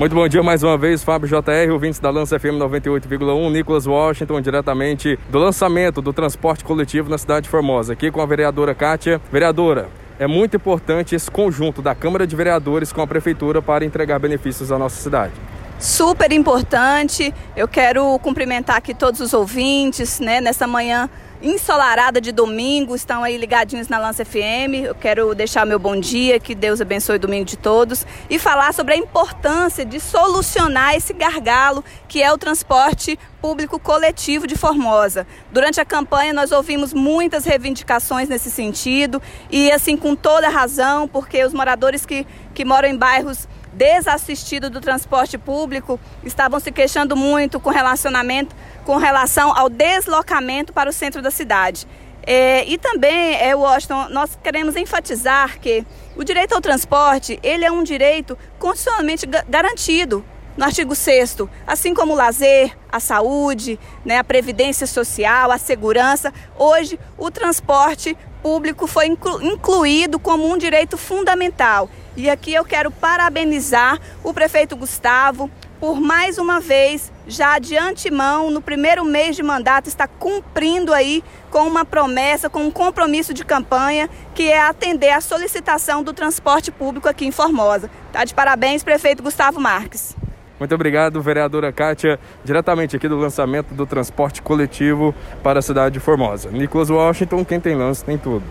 Muito bom dia mais uma vez, Fábio JR, ouvintes da Lança FM 98,1, Nicolas Washington, diretamente do lançamento do transporte coletivo na cidade de Formosa, aqui com a vereadora Kátia. Vereadora, é muito importante esse conjunto da Câmara de Vereadores com a Prefeitura para entregar benefícios à nossa cidade super importante. Eu quero cumprimentar aqui todos os ouvintes, né, nessa manhã ensolarada de domingo, estão aí ligadinhos na Lança FM. Eu quero deixar meu bom dia, que Deus abençoe o domingo de todos e falar sobre a importância de solucionar esse gargalo que é o transporte público coletivo de Formosa. Durante a campanha nós ouvimos muitas reivindicações nesse sentido e assim com toda razão, porque os moradores que, que moram em bairros desassistidos do transporte público estavam se queixando muito com relacionamento com relação ao deslocamento para o centro da cidade. É, e também, é, Washington, nós queremos enfatizar que o direito ao transporte ele é um direito constitucionalmente garantido no artigo 6 assim como o lazer, a saúde, né, a previdência social, a segurança. Hoje, o transporte público foi inclu incluído como um direito fundamental. E aqui eu quero parabenizar o prefeito Gustavo, por mais uma vez, já de antemão, no primeiro mês de mandato, está cumprindo aí com uma promessa, com um compromisso de campanha, que é atender a solicitação do transporte público aqui em Formosa. Tá de parabéns, prefeito Gustavo Marques. Muito obrigado, vereadora Kátia, diretamente aqui do lançamento do transporte coletivo para a cidade de Formosa. Nicolas Washington, quem tem lance tem tudo.